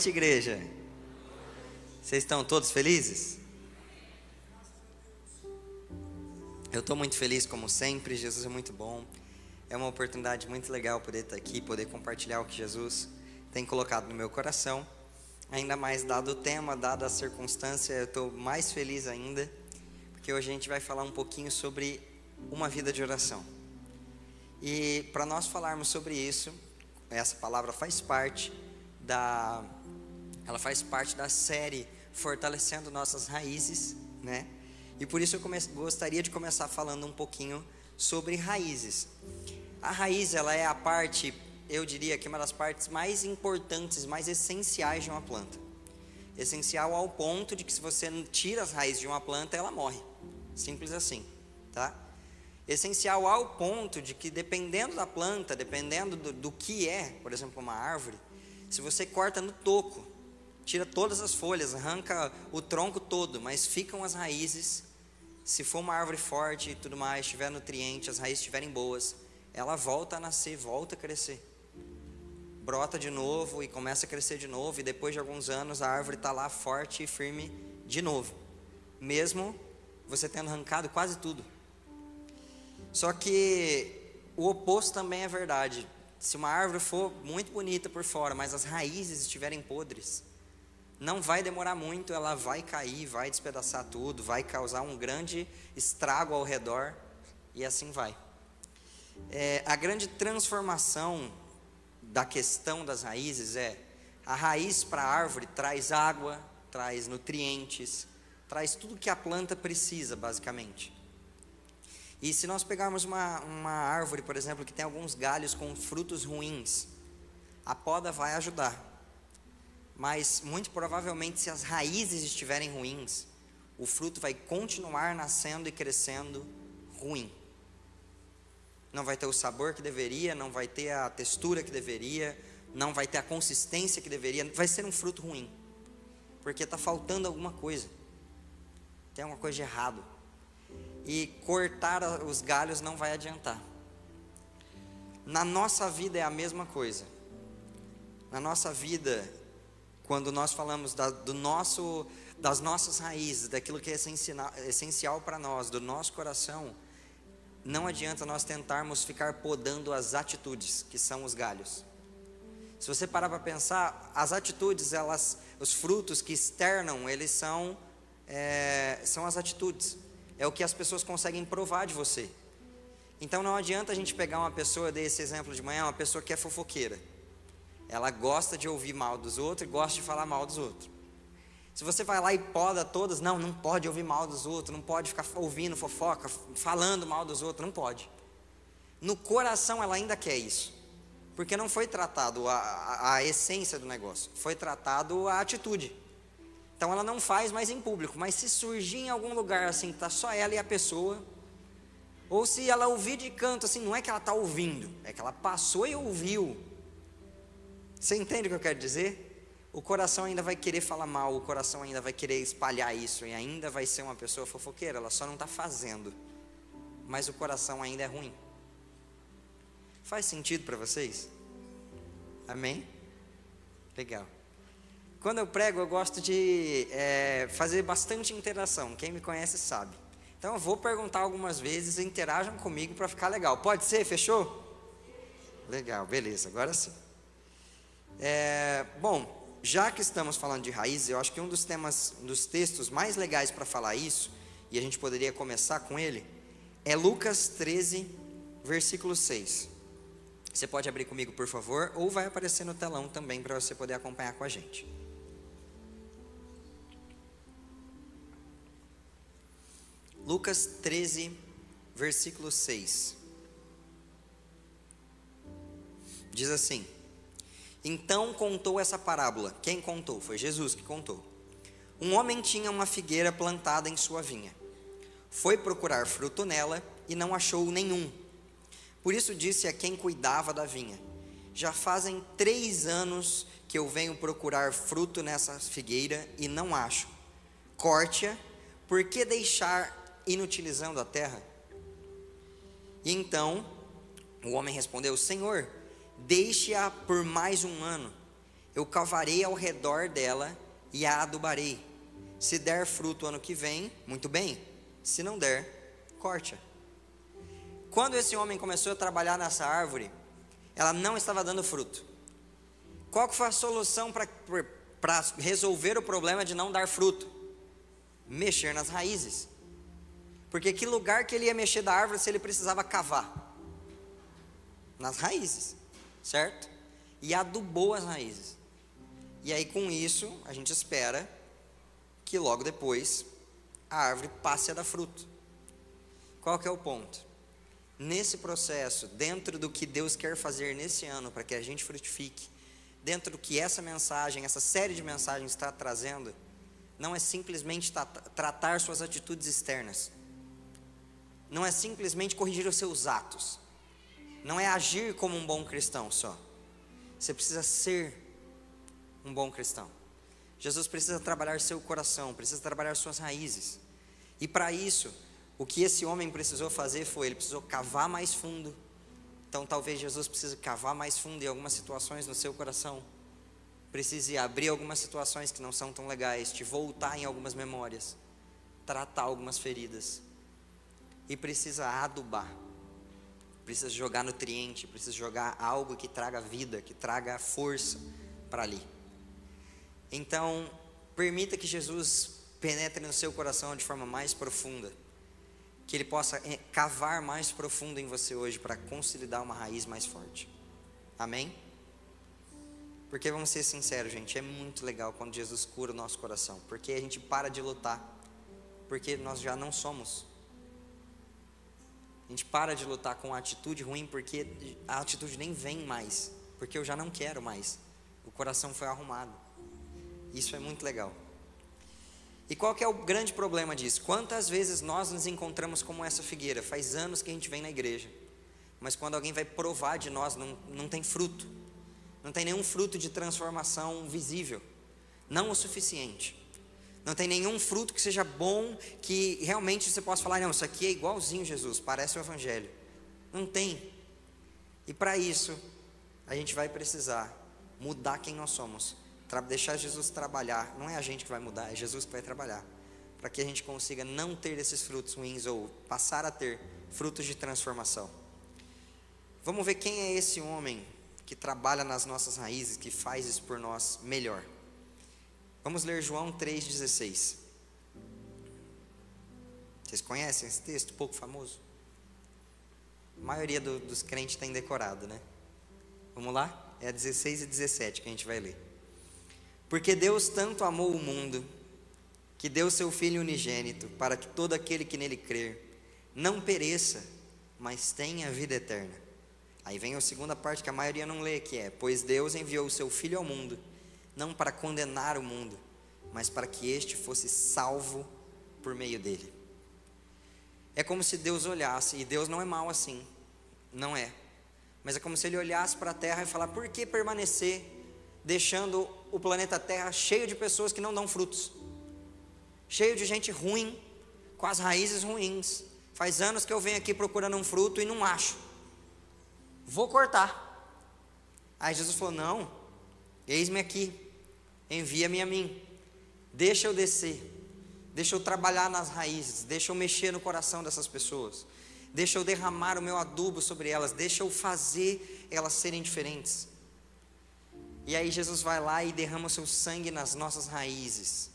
Noite, igreja. Vocês estão todos felizes? Eu estou muito feliz, como sempre. Jesus é muito bom. É uma oportunidade muito legal poder estar aqui, poder compartilhar o que Jesus tem colocado no meu coração. Ainda mais dado o tema, dada a circunstância, eu estou mais feliz ainda, porque hoje a gente vai falar um pouquinho sobre uma vida de oração. E para nós falarmos sobre isso, essa palavra faz parte da ela faz parte da série Fortalecendo Nossas Raízes, né? E por isso eu gostaria de começar falando um pouquinho sobre raízes. A raiz, ela é a parte, eu diria que é uma das partes mais importantes, mais essenciais de uma planta. Essencial ao ponto de que se você tira as raízes de uma planta, ela morre. Simples assim, tá? Essencial ao ponto de que dependendo da planta, dependendo do, do que é, por exemplo, uma árvore, se você corta no toco, tira todas as folhas, arranca o tronco todo, mas ficam as raízes. Se for uma árvore forte e tudo mais, tiver nutriente, as raízes estiverem boas, ela volta a nascer, volta a crescer. Brota de novo e começa a crescer de novo, e depois de alguns anos a árvore está lá forte e firme de novo, mesmo você tendo arrancado quase tudo. Só que o oposto também é verdade. Se uma árvore for muito bonita por fora, mas as raízes estiverem podres, não vai demorar muito, ela vai cair, vai despedaçar tudo, vai causar um grande estrago ao redor e assim vai. É, a grande transformação da questão das raízes é a raiz para a árvore traz água, traz nutrientes, traz tudo que a planta precisa, basicamente. E se nós pegarmos uma, uma árvore, por exemplo, que tem alguns galhos com frutos ruins, a poda vai ajudar. Mas muito provavelmente, se as raízes estiverem ruins, o fruto vai continuar nascendo e crescendo ruim. Não vai ter o sabor que deveria, não vai ter a textura que deveria, não vai ter a consistência que deveria, vai ser um fruto ruim. Porque está faltando alguma coisa. Tem alguma coisa de errado e cortar os galhos não vai adiantar. Na nossa vida é a mesma coisa. Na nossa vida, quando nós falamos da, do nosso, das nossas raízes, daquilo que é essencial, para nós, do nosso coração, não adianta nós tentarmos ficar podando as atitudes, que são os galhos. Se você parar para pensar, as atitudes, elas, os frutos que externam, eles são, é, são as atitudes é o que as pessoas conseguem provar de você. Então não adianta a gente pegar uma pessoa, dei esse exemplo de manhã, uma pessoa que é fofoqueira. Ela gosta de ouvir mal dos outros e gosta de falar mal dos outros. Se você vai lá e poda todas, não, não pode ouvir mal dos outros, não pode ficar ouvindo fofoca, falando mal dos outros, não pode. No coração ela ainda quer isso. Porque não foi tratado a, a, a essência do negócio, foi tratado a atitude. Então ela não faz mais em público, mas se surgir em algum lugar assim, tá só ela e a pessoa, ou se ela ouvir de canto assim, não é que ela está ouvindo, é que ela passou e ouviu. Você entende o que eu quero dizer? O coração ainda vai querer falar mal, o coração ainda vai querer espalhar isso e ainda vai ser uma pessoa fofoqueira, ela só não está fazendo, mas o coração ainda é ruim. Faz sentido para vocês? Amém? Legal. Quando eu prego, eu gosto de é, fazer bastante interação. Quem me conhece sabe. Então eu vou perguntar algumas vezes, interajam comigo para ficar legal. Pode ser? Fechou? Legal, beleza, agora sim. É, bom, já que estamos falando de raízes, eu acho que um dos temas, um dos textos mais legais para falar isso, e a gente poderia começar com ele, é Lucas 13, versículo 6. Você pode abrir comigo, por favor, ou vai aparecer no telão também para você poder acompanhar com a gente. Lucas 13, versículo 6. Diz assim: Então contou essa parábola. Quem contou? Foi Jesus que contou. Um homem tinha uma figueira plantada em sua vinha. Foi procurar fruto nela e não achou nenhum. Por isso disse a quem cuidava da vinha: Já fazem três anos que eu venho procurar fruto nessa figueira e não acho. Corte-a, por que deixar inutilizando a terra? E então o homem respondeu: Senhor, deixe-a por mais um ano, eu cavarei ao redor dela e a adubarei. Se der fruto ano que vem, muito bem. Se não der, corte-a. Quando esse homem começou a trabalhar nessa árvore, ela não estava dando fruto. Qual que foi a solução para resolver o problema de não dar fruto? Mexer nas raízes. Porque que lugar que ele ia mexer da árvore se ele precisava cavar? Nas raízes, certo? E adubou as raízes. E aí com isso, a gente espera que logo depois a árvore passe a dar fruto. Qual que é o ponto? Nesse processo, dentro do que Deus quer fazer nesse ano para que a gente frutifique, dentro do que essa mensagem, essa série de mensagens está trazendo, não é simplesmente tratar suas atitudes externas, não é simplesmente corrigir os seus atos, não é agir como um bom cristão só. Você precisa ser um bom cristão. Jesus precisa trabalhar seu coração, precisa trabalhar suas raízes. E para isso, o que esse homem precisou fazer foi, ele precisou cavar mais fundo. Então talvez Jesus precise cavar mais fundo em algumas situações no seu coração. Precise abrir algumas situações que não são tão legais, te voltar em algumas memórias, tratar algumas feridas. E precisa adubar. Precisa jogar nutriente, precisa jogar algo que traga vida, que traga força para ali. Então, permita que Jesus penetre no seu coração de forma mais profunda. Que ele possa eh, cavar mais profundo em você hoje para consolidar uma raiz mais forte. Amém? Porque vamos ser sinceros, gente, é muito legal quando Jesus cura o nosso coração, porque a gente para de lutar, porque nós já não somos. A gente para de lutar com a atitude ruim, porque a atitude nem vem mais, porque eu já não quero mais. O coração foi arrumado. Isso é muito legal. E qual que é o grande problema disso? Quantas vezes nós nos encontramos como essa figueira? Faz anos que a gente vem na igreja, mas quando alguém vai provar de nós, não, não tem fruto, não tem nenhum fruto de transformação visível, não o suficiente. Não tem nenhum fruto que seja bom, que realmente você possa falar, não, isso aqui é igualzinho Jesus, parece o Evangelho. Não tem. E para isso, a gente vai precisar mudar quem nós somos deixar Jesus trabalhar. Não é a gente que vai mudar, é Jesus que vai trabalhar. Para que a gente consiga não ter esses frutos ruins ou passar a ter frutos de transformação. Vamos ver quem é esse homem que trabalha nas nossas raízes, que faz isso por nós melhor. Vamos ler João 3,16. Vocês conhecem esse texto, pouco famoso? A maioria do, dos crentes tem decorado, né? Vamos lá? É 16 e 17 que a gente vai ler. Porque Deus tanto amou o mundo, que deu seu Filho unigênito, para que todo aquele que nele crer não pereça, mas tenha vida eterna. Aí vem a segunda parte que a maioria não lê, que é: Pois Deus enviou o seu Filho ao mundo, não para condenar o mundo, mas para que este fosse salvo por meio dele. É como se Deus olhasse, e Deus não é mau assim, não é. Mas é como se ele olhasse para a terra e falar: por que permanecer deixando o planeta Terra cheio de pessoas que não dão frutos, cheio de gente ruim, com as raízes ruins. Faz anos que eu venho aqui procurando um fruto e não acho. Vou cortar. Aí Jesus falou: Não, eis-me aqui, envia-me a mim, deixa eu descer, deixa eu trabalhar nas raízes, deixa eu mexer no coração dessas pessoas, deixa eu derramar o meu adubo sobre elas, deixa eu fazer elas serem diferentes. E aí Jesus vai lá e derrama o seu sangue nas nossas raízes,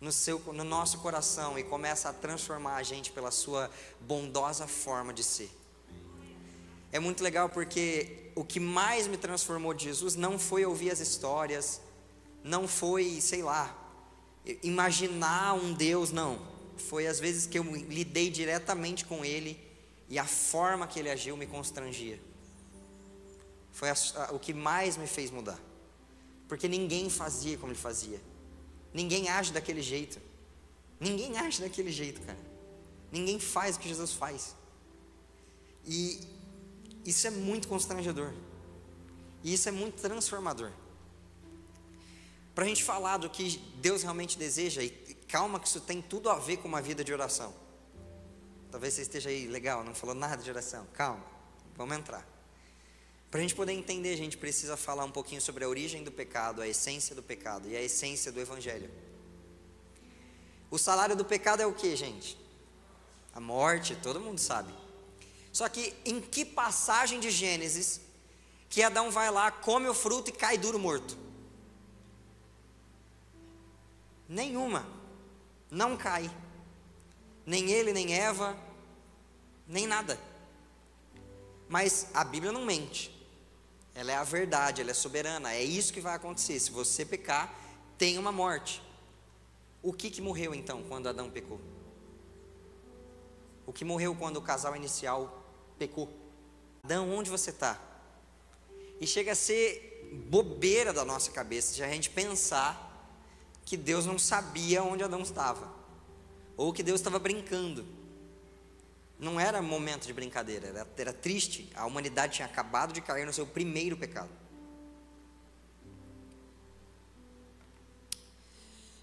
no, seu, no nosso coração e começa a transformar a gente pela sua bondosa forma de ser. É muito legal porque o que mais me transformou de Jesus não foi ouvir as histórias, não foi, sei lá, imaginar um Deus, não. Foi às vezes que eu lidei diretamente com Ele e a forma que Ele agiu me constrangia. Foi a, a, o que mais me fez mudar. Porque ninguém fazia como ele fazia. Ninguém age daquele jeito. Ninguém age daquele jeito, cara. Ninguém faz o que Jesus faz. E isso é muito constrangedor. E isso é muito transformador. Para a gente falar do que Deus realmente deseja, e calma que isso tem tudo a ver com uma vida de oração. Talvez você esteja aí, legal, não falou nada de oração. Calma, vamos entrar. Para a gente poder entender, a gente precisa falar um pouquinho sobre a origem do pecado, a essência do pecado e a essência do Evangelho. O salário do pecado é o que, gente? A morte, todo mundo sabe. Só que em que passagem de Gênesis que Adão vai lá, come o fruto e cai duro morto? Nenhuma. Não cai. Nem ele, nem Eva, nem nada. Mas a Bíblia não mente. Ela é a verdade, ela é soberana. É isso que vai acontecer. Se você pecar, tem uma morte. O que, que morreu então quando Adão pecou? O que morreu quando o casal inicial pecou? Adão, onde você está? E chega a ser bobeira da nossa cabeça de a gente pensar que Deus não sabia onde Adão estava, ou que Deus estava brincando. Não era momento de brincadeira, era, era triste. A humanidade tinha acabado de cair no seu primeiro pecado.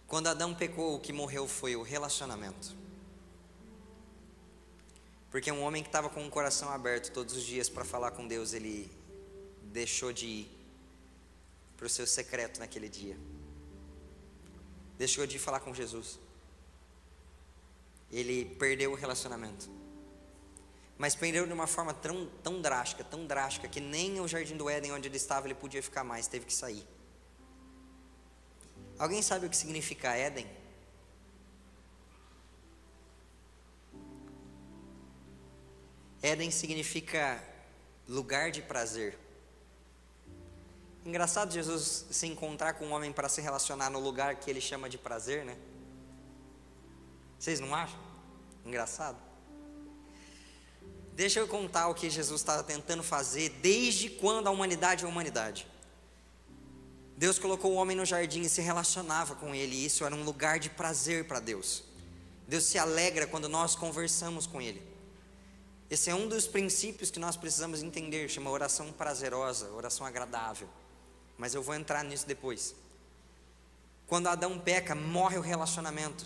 Quando Adão pecou, o que morreu foi o relacionamento. Porque um homem que estava com o coração aberto todos os dias para falar com Deus, ele deixou de ir para o seu secreto naquele dia. Deixou de falar com Jesus. Ele perdeu o relacionamento mas perdeu de uma forma tão, tão drástica, tão drástica, que nem o jardim do Éden onde ele estava ele podia ficar mais, teve que sair. Alguém sabe o que significa Éden? Éden significa lugar de prazer. Engraçado Jesus se encontrar com um homem para se relacionar no lugar que ele chama de prazer, né? Vocês não acham? Engraçado. Deixa eu contar o que Jesus estava tentando fazer desde quando a humanidade é a humanidade. Deus colocou o homem no jardim e se relacionava com ele, e isso era um lugar de prazer para Deus. Deus se alegra quando nós conversamos com ele. Esse é um dos princípios que nós precisamos entender, chama oração prazerosa, oração agradável. Mas eu vou entrar nisso depois. Quando Adão peca, morre o relacionamento.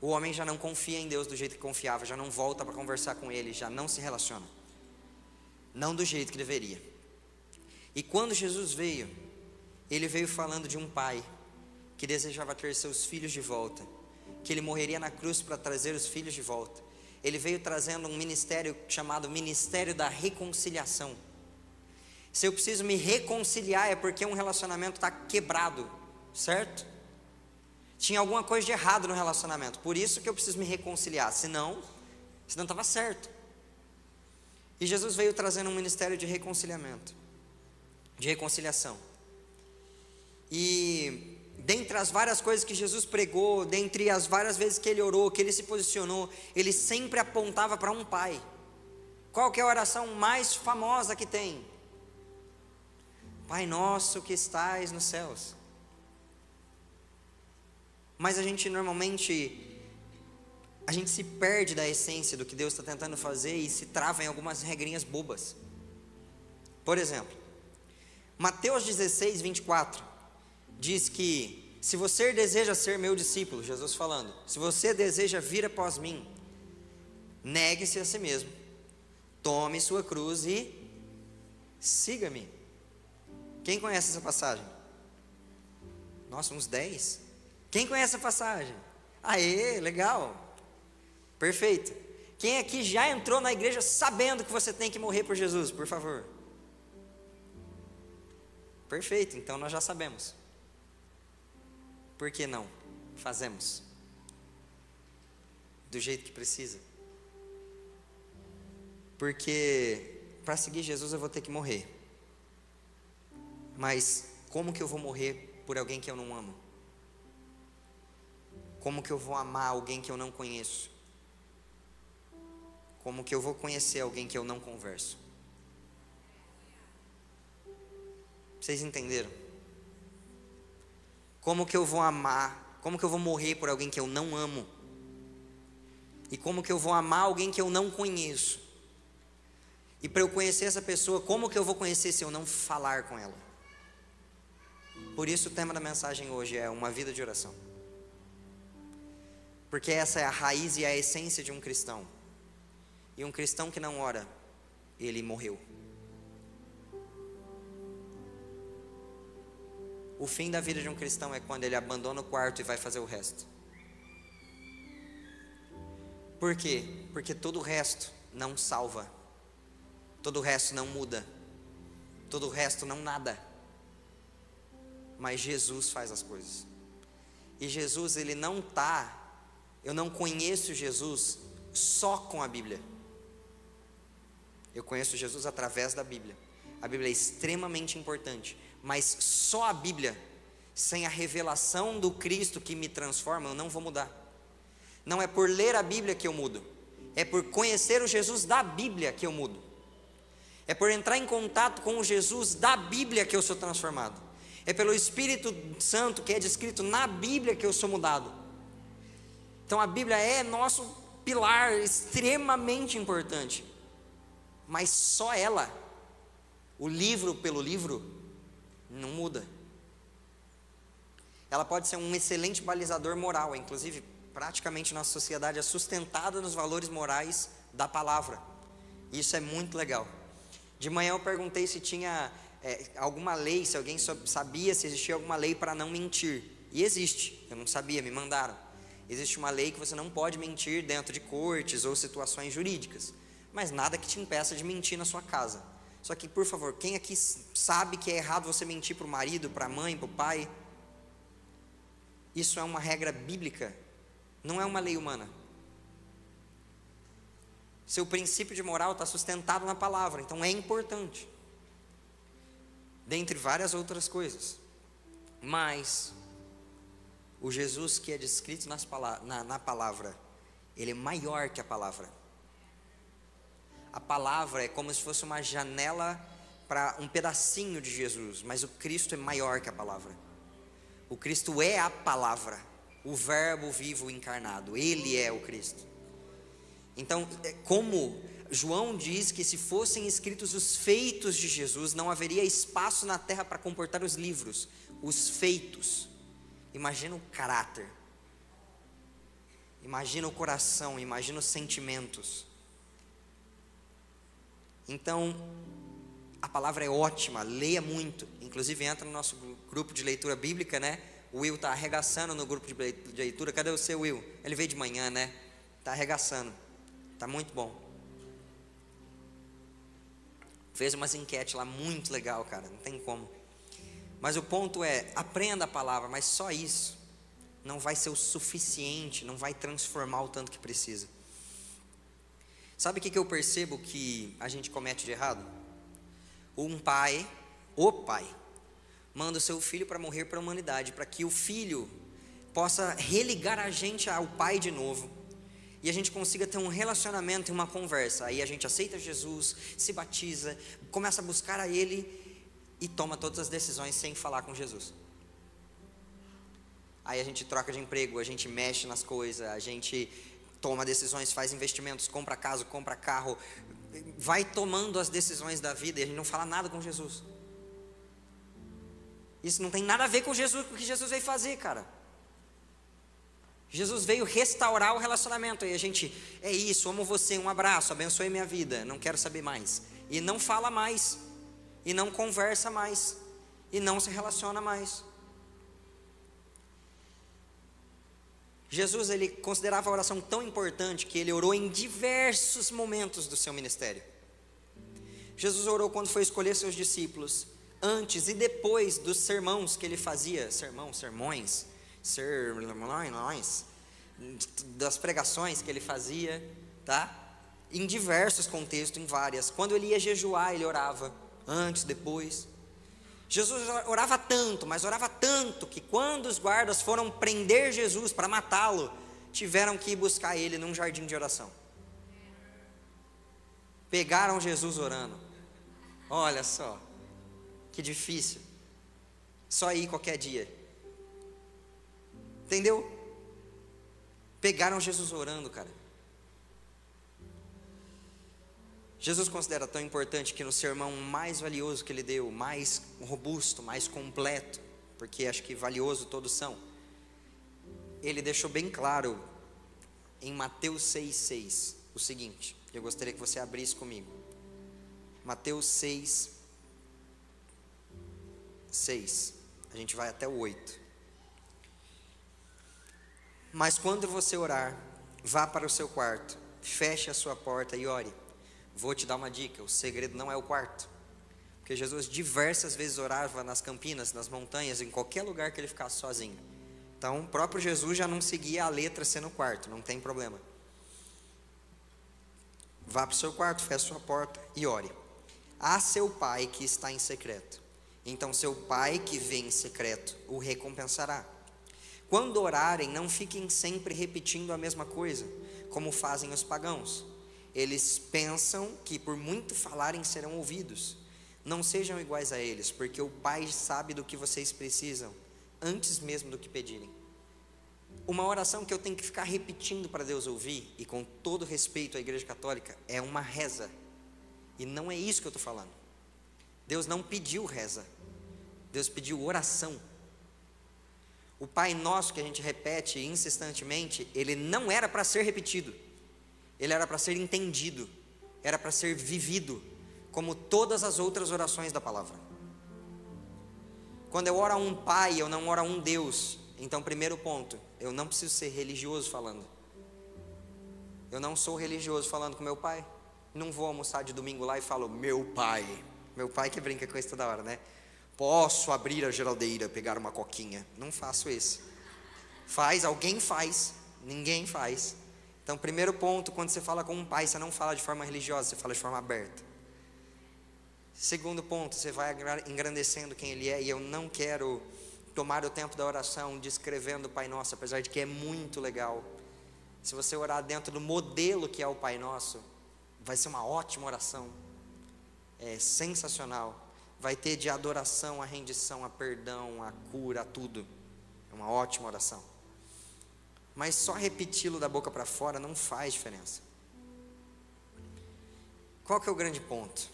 O homem já não confia em Deus do jeito que confiava, já não volta para conversar com Ele, já não se relaciona. Não do jeito que deveria. E quando Jesus veio, Ele veio falando de um pai que desejava ter seus filhos de volta, que ele morreria na cruz para trazer os filhos de volta. Ele veio trazendo um ministério chamado Ministério da Reconciliação. Se eu preciso me reconciliar é porque um relacionamento está quebrado, certo? tinha alguma coisa de errado no relacionamento. Por isso que eu preciso me reconciliar. Senão, senão estava certo. E Jesus veio trazendo um ministério de reconciliamento, de reconciliação. E dentre as várias coisas que Jesus pregou, dentre as várias vezes que ele orou, que ele se posicionou, ele sempre apontava para um pai. Qual que é a oração mais famosa que tem? Pai nosso que estais nos céus. Mas a gente normalmente a gente se perde da essência do que Deus está tentando fazer e se trava em algumas regrinhas bobas. Por exemplo, Mateus 16, 24 diz que se você deseja ser meu discípulo, Jesus falando, se você deseja vir após mim, negue-se a si mesmo, tome sua cruz e siga-me. Quem conhece essa passagem? Nossa, uns 10. Quem conhece a passagem? Aê, legal. Perfeito. Quem aqui já entrou na igreja sabendo que você tem que morrer por Jesus, por favor? Perfeito, então nós já sabemos. Por que não? Fazemos. Do jeito que precisa. Porque para seguir Jesus eu vou ter que morrer. Mas como que eu vou morrer por alguém que eu não amo? Como que eu vou amar alguém que eu não conheço? Como que eu vou conhecer alguém que eu não converso? Vocês entenderam? Como que eu vou amar? Como que eu vou morrer por alguém que eu não amo? E como que eu vou amar alguém que eu não conheço? E para eu conhecer essa pessoa, como que eu vou conhecer se eu não falar com ela? Por isso o tema da mensagem hoje é uma vida de oração porque essa é a raiz e a essência de um cristão. E um cristão que não ora, ele morreu. O fim da vida de um cristão é quando ele abandona o quarto e vai fazer o resto. Por quê? Porque todo o resto não salva, todo o resto não muda, todo o resto não nada. Mas Jesus faz as coisas. E Jesus, ele não tá, eu não conheço Jesus só com a Bíblia. Eu conheço Jesus através da Bíblia. A Bíblia é extremamente importante, mas só a Bíblia, sem a revelação do Cristo que me transforma, eu não vou mudar. Não é por ler a Bíblia que eu mudo, é por conhecer o Jesus da Bíblia que eu mudo. É por entrar em contato com o Jesus da Bíblia que eu sou transformado. É pelo Espírito Santo que é descrito na Bíblia que eu sou mudado. Então a Bíblia é nosso pilar extremamente importante. Mas só ela, o livro pelo livro, não muda. Ela pode ser um excelente balizador moral, inclusive, praticamente nossa sociedade é sustentada nos valores morais da palavra. Isso é muito legal. De manhã eu perguntei se tinha é, alguma lei, se alguém sabia se existia alguma lei para não mentir. E existe, eu não sabia, me mandaram. Existe uma lei que você não pode mentir dentro de cortes ou situações jurídicas, mas nada que te impeça de mentir na sua casa. Só que, por favor, quem aqui sabe que é errado você mentir para o marido, para a mãe, para o pai? Isso é uma regra bíblica, não é uma lei humana. Seu princípio de moral está sustentado na palavra, então é importante dentre várias outras coisas. Mas o Jesus que é descrito nas, na, na palavra, ele é maior que a palavra. A palavra é como se fosse uma janela para um pedacinho de Jesus, mas o Cristo é maior que a palavra. O Cristo é a palavra, o Verbo vivo encarnado, ele é o Cristo. Então, é como João diz que se fossem escritos os feitos de Jesus, não haveria espaço na terra para comportar os livros, os feitos. Imagina o caráter, imagina o coração, imagina os sentimentos. Então, a palavra é ótima, leia muito. Inclusive, entra no nosso grupo de leitura bíblica, né? O Will está arregaçando no grupo de leitura. Cadê o seu Will? Ele veio de manhã, né? Está arregaçando. Está muito bom. Fez umas enquetes lá muito legal, cara, não tem como. Mas o ponto é, aprenda a palavra, mas só isso não vai ser o suficiente, não vai transformar o tanto que precisa. Sabe o que eu percebo que a gente comete de errado? Um pai, o pai, manda o seu filho para morrer para a humanidade, para que o filho possa religar a gente ao pai de novo e a gente consiga ter um relacionamento e uma conversa. Aí a gente aceita Jesus, se batiza, começa a buscar a Ele e toma todas as decisões sem falar com Jesus. Aí a gente troca de emprego, a gente mexe nas coisas, a gente toma decisões, faz investimentos, compra casa, compra carro, vai tomando as decisões da vida e a gente não fala nada com Jesus. Isso não tem nada a ver com Jesus, com o que Jesus veio fazer, cara. Jesus veio restaurar o relacionamento. E a gente, é isso, amo você, um abraço, abençoe minha vida, não quero saber mais. E não fala mais, e não conversa mais, e não se relaciona mais. Jesus ele considerava a oração tão importante que ele orou em diversos momentos do seu ministério. Jesus orou quando foi escolher seus discípulos, antes e depois dos sermãos que ele fazia, sermão, sermões, sermões, das pregações que ele fazia, tá? Em diversos contextos, em várias. Quando ele ia jejuar, ele orava, antes, depois. Jesus orava tanto, mas orava tanto, que quando os guardas foram prender Jesus para matá-lo, tiveram que ir buscar ele num jardim de oração. Pegaram Jesus orando. Olha só, que difícil. Só ir qualquer dia. Entendeu? Pegaram Jesus orando, cara. Jesus considera tão importante que no sermão mais valioso que ele deu, mais robusto, mais completo, porque acho que valioso todos são, ele deixou bem claro em Mateus 6,6 o seguinte: eu gostaria que você abrisse comigo. Mateus 6, 6. A gente vai até o 8. Mas quando você orar, vá para o seu quarto, feche a sua porta e ore. Vou te dar uma dica: o segredo não é o quarto. Porque Jesus diversas vezes orava nas campinas, nas montanhas, em qualquer lugar que ele ficasse sozinho. Então, o próprio Jesus já não seguia a letra ser no quarto, não tem problema. Vá para o seu quarto, feche sua porta e ore. A seu pai que está em secreto. Então, seu pai que vem em secreto o recompensará. Quando orarem, não fiquem sempre repetindo a mesma coisa, como fazem os pagãos. Eles pensam que por muito falarem serão ouvidos. Não sejam iguais a eles, porque o Pai sabe do que vocês precisam, antes mesmo do que pedirem. Uma oração que eu tenho que ficar repetindo para Deus ouvir, e com todo respeito à Igreja Católica, é uma reza. E não é isso que eu estou falando. Deus não pediu reza, Deus pediu oração. O Pai Nosso que a gente repete insistentemente, ele não era para ser repetido, ele era para ser entendido, era para ser vivido como todas as outras orações da palavra. Quando eu oro a um pai, eu não oro a um Deus. Então, primeiro ponto, eu não preciso ser religioso falando. Eu não sou religioso falando com meu pai. Não vou almoçar de domingo lá e falo, meu pai. Meu pai que brinca com isso toda hora, né? Posso abrir a geladeira, pegar uma coquinha. Não faço isso. Faz, alguém faz, ninguém faz. Então, primeiro ponto, quando você fala com um pai, você não fala de forma religiosa, você fala de forma aberta. Segundo ponto, você vai engrandecendo quem Ele é, e eu não quero tomar o tempo da oração descrevendo o Pai Nosso, apesar de que é muito legal. Se você orar dentro do modelo que é o Pai Nosso, vai ser uma ótima oração, é sensacional. Vai ter de adoração a rendição, a perdão, a cura, a tudo. É uma ótima oração. Mas só repeti-lo da boca para fora não faz diferença. Qual que é o grande ponto?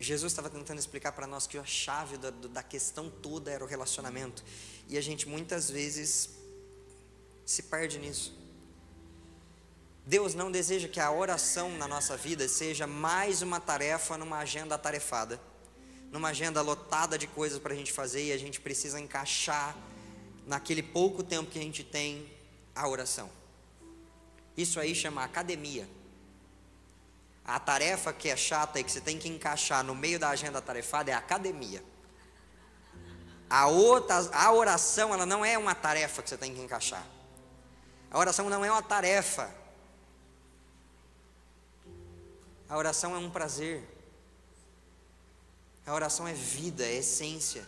Jesus estava tentando explicar para nós que a chave da, da questão toda era o relacionamento. E a gente muitas vezes se perde nisso. Deus não deseja que a oração na nossa vida seja mais uma tarefa numa agenda atarefada, numa agenda lotada de coisas para a gente fazer e a gente precisa encaixar naquele pouco tempo que a gente tem a oração. Isso aí chama academia. A tarefa que é chata e que você tem que encaixar no meio da agenda tarefada é a academia. A, outra, a oração, ela não é uma tarefa que você tem que encaixar. A oração não é uma tarefa. A oração é um prazer. A oração é vida, é essência.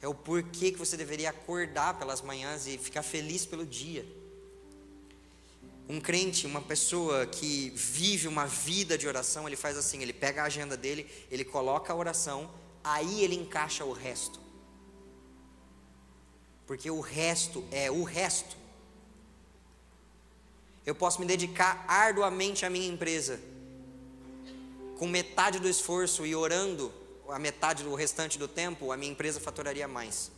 É o porquê que você deveria acordar pelas manhãs e ficar feliz pelo dia. Um crente, uma pessoa que vive uma vida de oração, ele faz assim: ele pega a agenda dele, ele coloca a oração, aí ele encaixa o resto. Porque o resto é o resto. Eu posso me dedicar arduamente à minha empresa, com metade do esforço e orando a metade do restante do tempo, a minha empresa faturaria mais.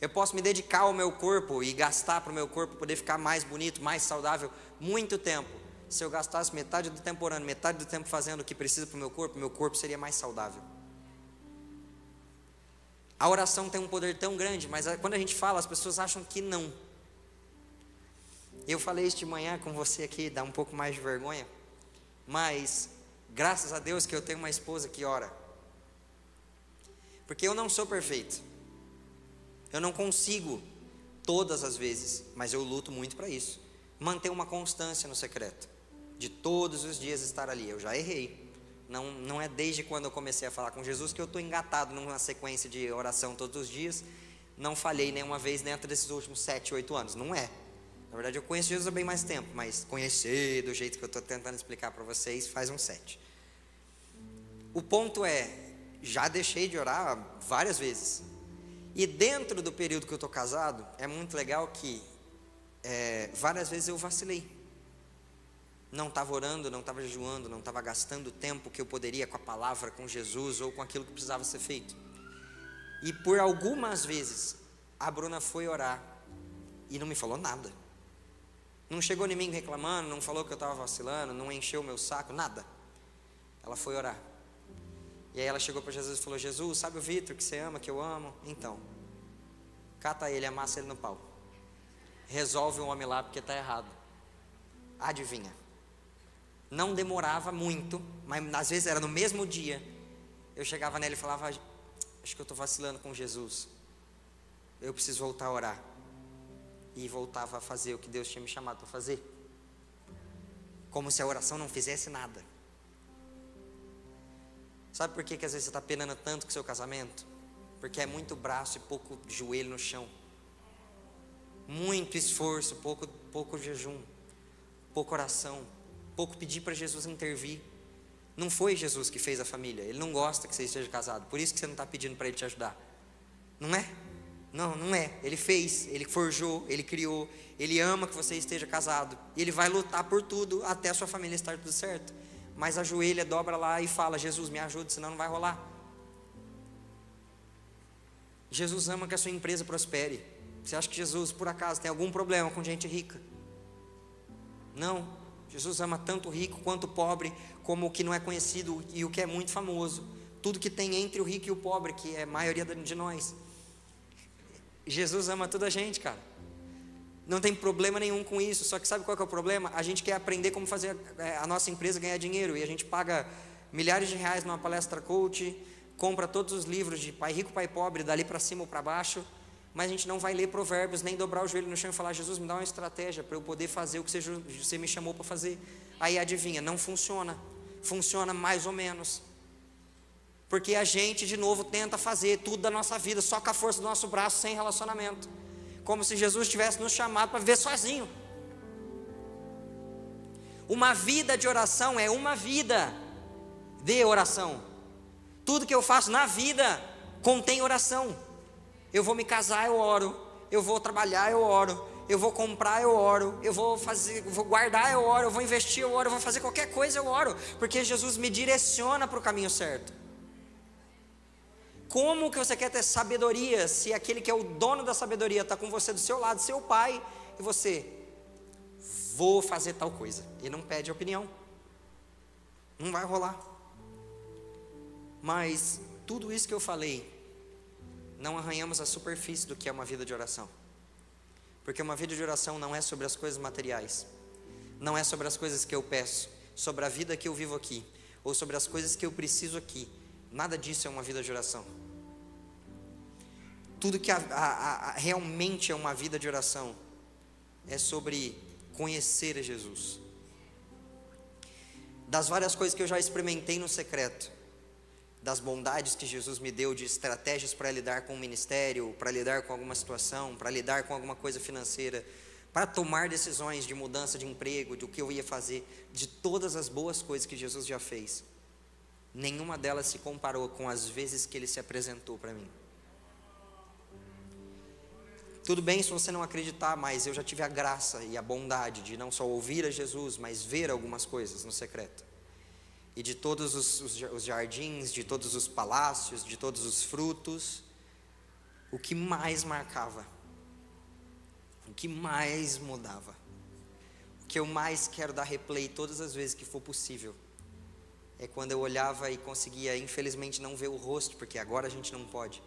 Eu posso me dedicar ao meu corpo e gastar para o meu corpo poder ficar mais bonito, mais saudável, muito tempo. Se eu gastasse metade do tempo orando, metade do tempo fazendo o que precisa para o meu corpo, meu corpo seria mais saudável. A oração tem um poder tão grande, mas quando a gente fala, as pessoas acham que não. Eu falei isso de manhã com você aqui, dá um pouco mais de vergonha, mas graças a Deus que eu tenho uma esposa que ora. Porque eu não sou perfeito. Eu não consigo todas as vezes, mas eu luto muito para isso. Manter uma constância no secreto, de todos os dias estar ali. Eu já errei. Não, não é desde quando eu comecei a falar com Jesus que eu estou engatado numa sequência de oração todos os dias. Não falhei nenhuma vez dentro desses últimos sete, oito anos. Não é. Na verdade, eu conheço Jesus há bem mais tempo, mas conhecer do jeito que eu estou tentando explicar para vocês faz um sete. O ponto é, já deixei de orar várias vezes. E dentro do período que eu estou casado, é muito legal que é, várias vezes eu vacilei. Não estava orando, não estava jejuando, não estava gastando o tempo que eu poderia com a palavra, com Jesus ou com aquilo que precisava ser feito. E por algumas vezes, a Bruna foi orar e não me falou nada. Não chegou em mim reclamando, não falou que eu estava vacilando, não encheu o meu saco, nada. Ela foi orar. E aí ela chegou para Jesus e falou: Jesus, sabe o Vitor que você ama, que eu amo? Então, cata ele, amassa ele no pau. Resolve o homem lá porque está errado. Adivinha? Não demorava muito, mas às vezes era no mesmo dia. Eu chegava nele e falava: Acho que eu estou vacilando com Jesus. Eu preciso voltar a orar. E voltava a fazer o que Deus tinha me chamado para fazer. Como se a oração não fizesse nada. Sabe por que, que às vezes você está penando tanto com seu casamento? Porque é muito braço e pouco joelho no chão. Muito esforço, pouco, pouco jejum, pouco oração, pouco pedir para Jesus intervir. Não foi Jesus que fez a família. Ele não gosta que você esteja casado. Por isso que você não está pedindo para ele te ajudar. Não é? Não, não é. Ele fez, ele forjou, ele criou. Ele ama que você esteja casado. Ele vai lutar por tudo até a sua família estar tudo certo mas ajoelha, dobra lá e fala: Jesus, me ajude, senão não vai rolar. Jesus ama que a sua empresa prospere. Você acha que Jesus, por acaso, tem algum problema com gente rica? Não. Jesus ama tanto o rico quanto o pobre, como o que não é conhecido e o que é muito famoso. Tudo que tem entre o rico e o pobre, que é a maioria de nós. Jesus ama toda a gente, cara. Não tem problema nenhum com isso. Só que sabe qual é o problema? A gente quer aprender como fazer é, a nossa empresa ganhar dinheiro. E a gente paga milhares de reais numa palestra coach, compra todos os livros de pai rico, pai pobre, dali para cima ou para baixo. Mas a gente não vai ler provérbios, nem dobrar o joelho no chão e falar: Jesus, me dá uma estratégia para eu poder fazer o que você me chamou para fazer. Aí adivinha, não funciona. Funciona mais ou menos. Porque a gente, de novo, tenta fazer tudo da nossa vida só com a força do nosso braço, sem relacionamento como se Jesus tivesse nos chamado para viver sozinho. Uma vida de oração é uma vida de oração. Tudo que eu faço na vida contém oração. Eu vou me casar, eu oro. Eu vou trabalhar, eu oro. Eu vou comprar, eu oro. Eu vou fazer, vou guardar, eu oro. Eu vou investir, eu oro. Eu vou fazer qualquer coisa, eu oro. Porque Jesus me direciona para o caminho certo. Como que você quer ter sabedoria se aquele que é o dono da sabedoria está com você do seu lado, seu pai, e você, vou fazer tal coisa, e não pede opinião? Não vai rolar. Mas tudo isso que eu falei, não arranhamos a superfície do que é uma vida de oração. Porque uma vida de oração não é sobre as coisas materiais, não é sobre as coisas que eu peço, sobre a vida que eu vivo aqui, ou sobre as coisas que eu preciso aqui. Nada disso é uma vida de oração. Tudo que a, a, a, realmente é uma vida de oração é sobre conhecer a Jesus. Das várias coisas que eu já experimentei no secreto, das bondades que Jesus me deu, de estratégias para lidar com o ministério, para lidar com alguma situação, para lidar com alguma coisa financeira, para tomar decisões de mudança de emprego, do que eu ia fazer, de todas as boas coisas que Jesus já fez. Nenhuma delas se comparou com as vezes que ele se apresentou para mim. Tudo bem se você não acreditar, mas eu já tive a graça e a bondade de não só ouvir a Jesus, mas ver algumas coisas no secreto. E de todos os, os, os jardins, de todos os palácios, de todos os frutos, o que mais marcava, o que mais mudava, o que eu mais quero dar replay todas as vezes que for possível, é quando eu olhava e conseguia, infelizmente, não ver o rosto, porque agora a gente não pode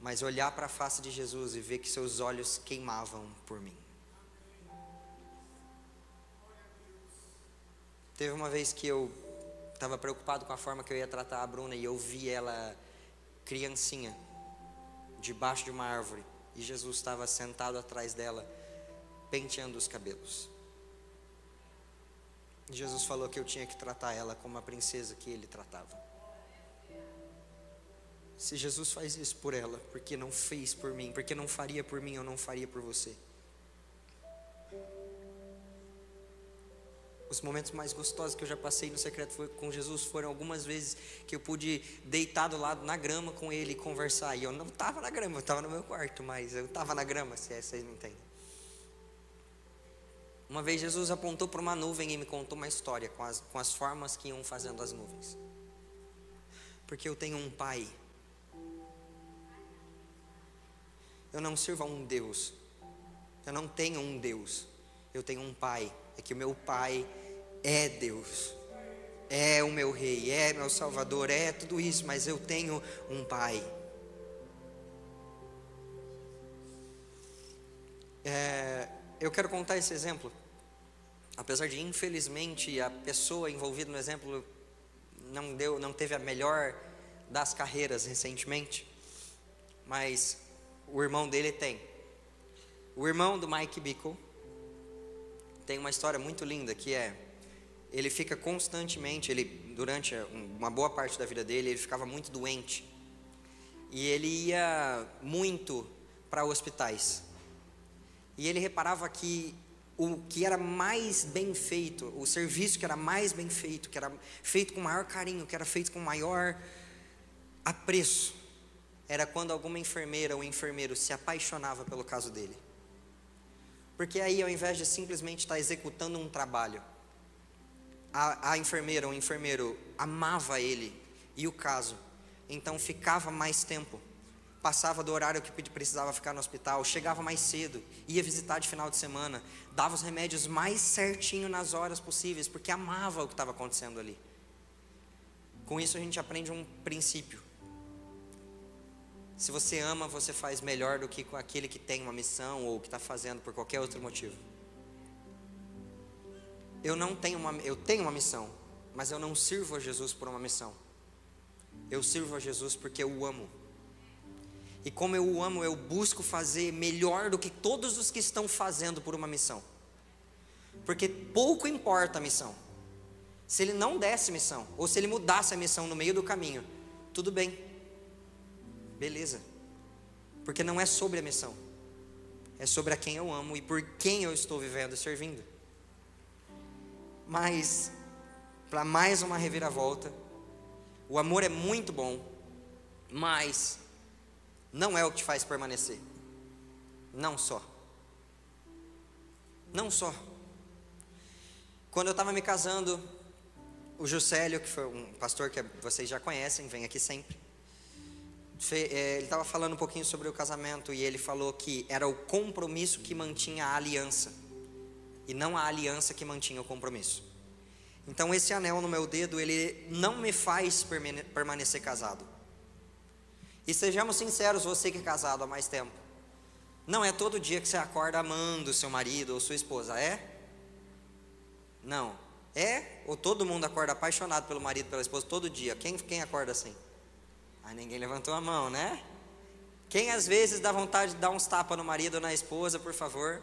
mas olhar para a face de Jesus e ver que seus olhos queimavam por mim. Teve uma vez que eu estava preocupado com a forma que eu ia tratar a Bruna e eu vi ela criancinha debaixo de uma árvore e Jesus estava sentado atrás dela penteando os cabelos. Jesus falou que eu tinha que tratar ela como a princesa que ele tratava. Se Jesus faz isso por ela, porque não fez por mim, porque não faria por mim, eu não faria por você. Os momentos mais gostosos que eu já passei no secreto com Jesus foram algumas vezes que eu pude deitar do lado na grama com ele e conversar. E eu não estava na grama, eu estava no meu quarto, mas eu estava na grama, se é, vocês não entendem. Uma vez Jesus apontou para uma nuvem e me contou uma história com as, com as formas que iam fazendo as nuvens. Porque eu tenho um pai Eu não sirvo a um Deus. Eu não tenho um Deus. Eu tenho um Pai. É que o meu Pai é Deus. é o meu rei, é meu salvador, é tudo isso, mas eu tenho um pai. É, eu quero contar esse exemplo. Apesar de infelizmente a pessoa envolvida no exemplo não deu, não teve a melhor das carreiras recentemente, mas o irmão dele tem. O irmão do Mike Bickle tem uma história muito linda que é ele fica constantemente, ele durante uma boa parte da vida dele, ele ficava muito doente. E ele ia muito para hospitais. E ele reparava que o que era mais bem feito, o serviço que era mais bem feito, que era feito com maior carinho, que era feito com maior apreço, era quando alguma enfermeira ou enfermeiro se apaixonava pelo caso dele. Porque aí, ao invés de simplesmente estar executando um trabalho, a, a enfermeira ou enfermeiro amava ele e o caso, então ficava mais tempo passava do horário que precisava ficar no hospital, chegava mais cedo, ia visitar de final de semana, dava os remédios mais certinho nas horas possíveis, porque amava o que estava acontecendo ali. Com isso a gente aprende um princípio. Se você ama, você faz melhor do que aquele que tem uma missão ou que está fazendo por qualquer outro motivo. Eu não tenho uma, eu tenho uma missão, mas eu não sirvo a Jesus por uma missão. Eu sirvo a Jesus porque eu o amo. E como eu o amo, eu busco fazer melhor do que todos os que estão fazendo por uma missão. Porque pouco importa a missão. Se ele não desse missão, ou se ele mudasse a missão no meio do caminho, tudo bem. Beleza. Porque não é sobre a missão. É sobre a quem eu amo e por quem eu estou vivendo e servindo. Mas, para mais uma reviravolta, o amor é muito bom, mas não é o que te faz permanecer. Não só. Não só. Quando eu estava me casando, o Juscelio, que foi um pastor que vocês já conhecem, vem aqui sempre. É, ele estava falando um pouquinho sobre o casamento e ele falou que era o compromisso que mantinha a aliança e não a aliança que mantinha o compromisso. Então esse anel no meu dedo, ele não me faz permanecer casado. E sejamos sinceros, você que é casado há mais tempo. Não é todo dia que você acorda amando seu marido ou sua esposa, é? Não. É? Ou todo mundo acorda apaixonado pelo marido, pela esposa todo dia? Quem, quem acorda assim? Ah, ninguém levantou a mão, né? Quem às vezes dá vontade de dar uns tapas no marido ou na esposa, por favor?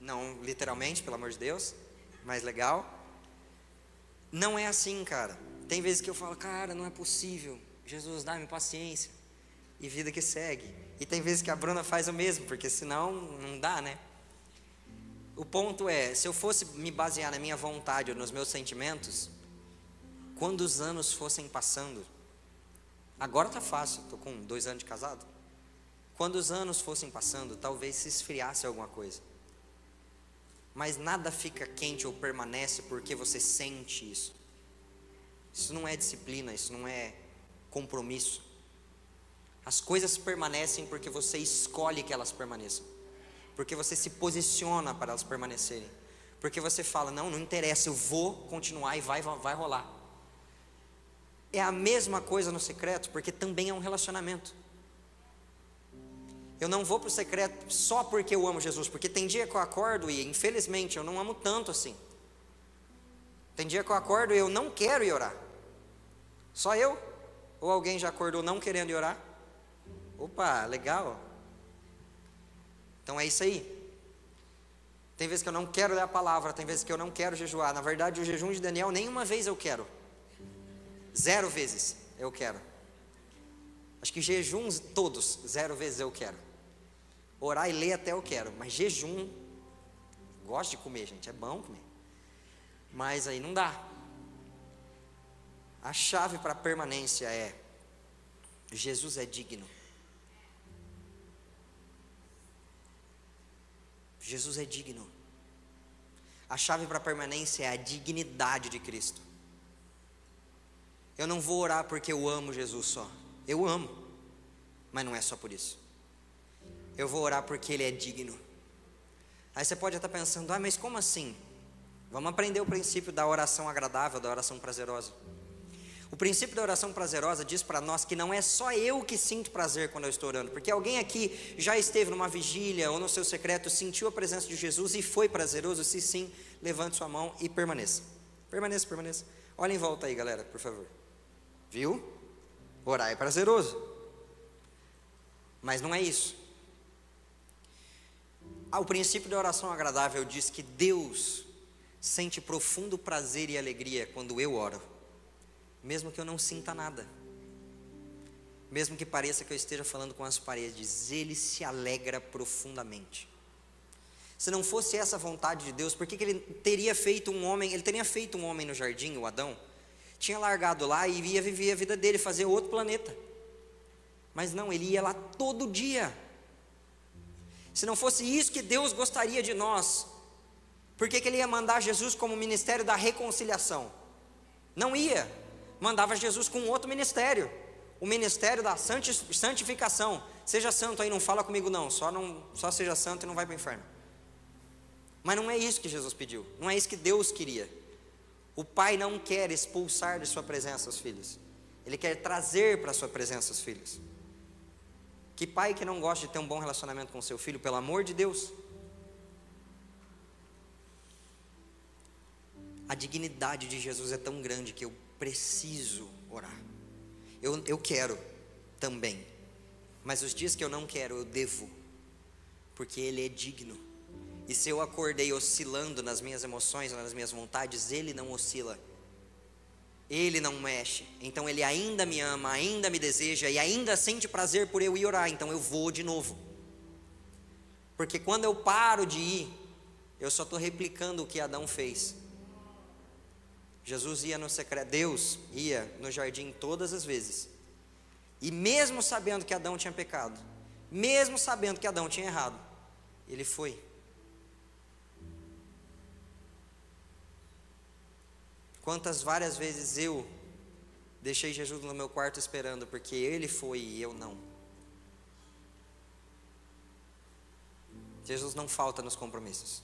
Não literalmente, pelo amor de Deus, mas legal. Não é assim, cara. Tem vezes que eu falo, cara, não é possível. Jesus, dá-me paciência e vida que segue. E tem vezes que a Bruna faz o mesmo, porque senão não dá, né? O ponto é, se eu fosse me basear na minha vontade ou nos meus sentimentos, quando os anos fossem passando, agora tá fácil, tô com dois anos de casado. Quando os anos fossem passando, talvez se esfriasse alguma coisa. Mas nada fica quente ou permanece porque você sente isso. Isso não é disciplina, isso não é compromisso. As coisas permanecem porque você escolhe que elas permaneçam. Porque você se posiciona para elas permanecerem. Porque você fala: não, não interessa, eu vou continuar e vai, vai rolar. É a mesma coisa no secreto, porque também é um relacionamento. Eu não vou para o secreto só porque eu amo Jesus, porque tem dia que eu acordo e, infelizmente, eu não amo tanto assim. Tem dia que eu acordo e eu não quero ir orar. Só eu? Ou alguém já acordou não querendo ir orar? Opa, legal. Então é isso aí. Tem vezes que eu não quero ler a palavra, tem vezes que eu não quero jejuar. Na verdade, o jejum de Daniel, nenhuma vez eu quero. Zero vezes eu quero. Acho que jejuns todos, zero vezes eu quero. Orar e ler até eu quero, mas jejum, gosto de comer, gente, é bom comer. Mas aí não dá. A chave para a permanência é: Jesus é digno. Jesus é digno. A chave para a permanência é a dignidade de Cristo. Eu não vou orar porque eu amo Jesus só. Eu amo, mas não é só por isso. Eu vou orar porque Ele é digno. Aí você pode estar pensando, ah, mas como assim? Vamos aprender o princípio da oração agradável, da oração prazerosa. O princípio da oração prazerosa diz para nós que não é só eu que sinto prazer quando eu estou orando, porque alguém aqui já esteve numa vigília ou no seu secreto, sentiu a presença de Jesus e foi prazeroso. Se sim, levante sua mão e permaneça. Permaneça, permaneça. Olha em volta aí, galera, por favor. Viu? Orar é prazeroso. Mas não é isso. Ah, o princípio da oração agradável diz que Deus sente profundo prazer e alegria quando eu oro mesmo que eu não sinta nada, mesmo que pareça que eu esteja falando com as paredes, ele se alegra profundamente. Se não fosse essa vontade de Deus, por que, que ele teria feito um homem? Ele teria feito um homem no jardim, o Adão, tinha largado lá e ia viver a vida dele, fazer outro planeta. Mas não, ele ia lá todo dia. Se não fosse isso que Deus gostaria de nós, por que, que ele ia mandar Jesus como ministério da reconciliação? Não ia mandava Jesus com outro ministério, o ministério da santificação. Seja santo aí, não fala comigo não, só, não, só seja santo e não vai para o inferno. Mas não é isso que Jesus pediu, não é isso que Deus queria. O Pai não quer expulsar de sua presença os filhos, Ele quer trazer para sua presença os filhos. Que pai que não gosta de ter um bom relacionamento com seu filho, pelo amor de Deus? A dignidade de Jesus é tão grande que eu preciso orar. Eu, eu quero também, mas os dias que eu não quero, eu devo, porque Ele é digno. E se eu acordei oscilando nas minhas emoções, nas minhas vontades, Ele não oscila. Ele não mexe. Então Ele ainda me ama, ainda me deseja e ainda sente prazer por eu ir orar. Então eu vou de novo. Porque quando eu paro de ir, eu só estou replicando o que Adão fez. Jesus ia no secreto, Deus ia no jardim todas as vezes. E mesmo sabendo que Adão tinha pecado, mesmo sabendo que Adão tinha errado, ele foi. Quantas várias vezes eu deixei Jesus no meu quarto esperando, porque ele foi e eu não. Jesus não falta nos compromissos.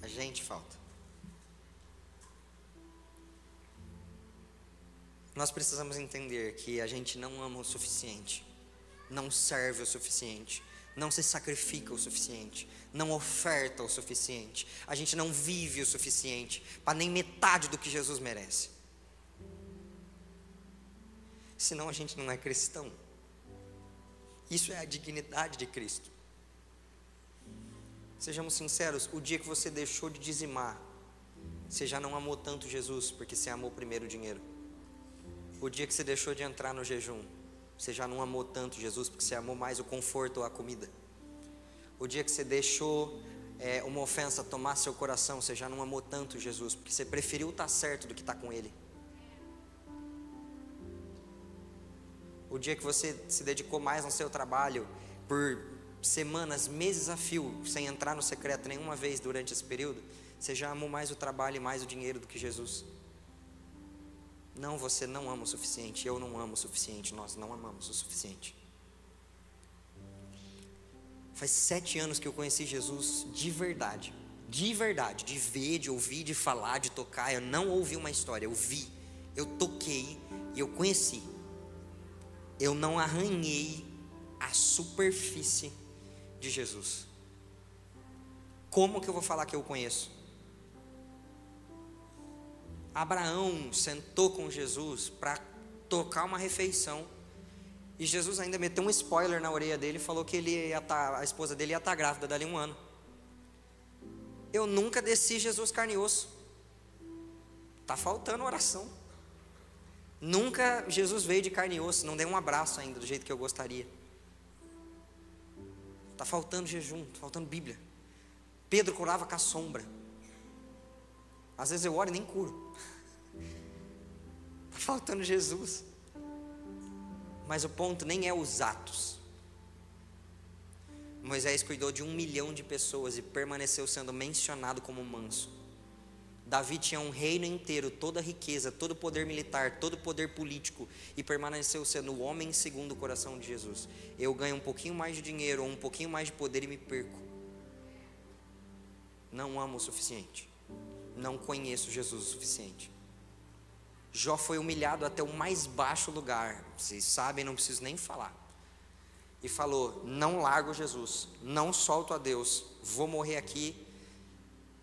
A gente falta. Nós precisamos entender que a gente não ama o suficiente, não serve o suficiente, não se sacrifica o suficiente, não oferta o suficiente, a gente não vive o suficiente para nem metade do que Jesus merece. Senão a gente não é cristão. Isso é a dignidade de Cristo. Sejamos sinceros, o dia que você deixou de dizimar, você já não amou tanto Jesus, porque você amou primeiro o dinheiro. O dia que você deixou de entrar no jejum, você já não amou tanto Jesus, porque você amou mais o conforto ou a comida. O dia que você deixou é, uma ofensa tomar seu coração, você já não amou tanto Jesus, porque você preferiu estar certo do que estar com Ele. O dia que você se dedicou mais no seu trabalho, por semanas, meses a fio, sem entrar no secreto nenhuma vez durante esse período, você já amou mais o trabalho e mais o dinheiro do que Jesus. Não, você não ama o suficiente, eu não amo o suficiente, nós não amamos o suficiente. Faz sete anos que eu conheci Jesus de verdade, de verdade, de ver, de ouvir, de falar, de tocar. Eu não ouvi uma história, eu vi, eu toquei e eu conheci. Eu não arranhei a superfície de Jesus. Como que eu vou falar que eu conheço? Abraão sentou com Jesus para tocar uma refeição. E Jesus ainda meteu um spoiler na orelha dele falou que ele tá, a esposa dele ia estar tá grávida dali um ano. Eu nunca desci Jesus carne e osso. Tá faltando oração. Nunca Jesus veio de carne e osso, não dei um abraço ainda do jeito que eu gostaria. Tá faltando jejum, tá faltando Bíblia. Pedro curava com a sombra. Às vezes eu oro e nem curo. Faltando Jesus. Mas o ponto nem é os atos. Moisés cuidou de um milhão de pessoas e permaneceu sendo mencionado como manso. Davi tinha um reino inteiro, toda a riqueza, todo o poder militar, todo o poder político e permaneceu sendo o homem segundo o coração de Jesus. Eu ganho um pouquinho mais de dinheiro ou um pouquinho mais de poder e me perco. não amo o suficiente. Não conheço Jesus o suficiente. Jó foi humilhado até o mais baixo lugar. Vocês sabem, não preciso nem falar. E falou: Não largo Jesus, não solto a Deus, vou morrer aqui.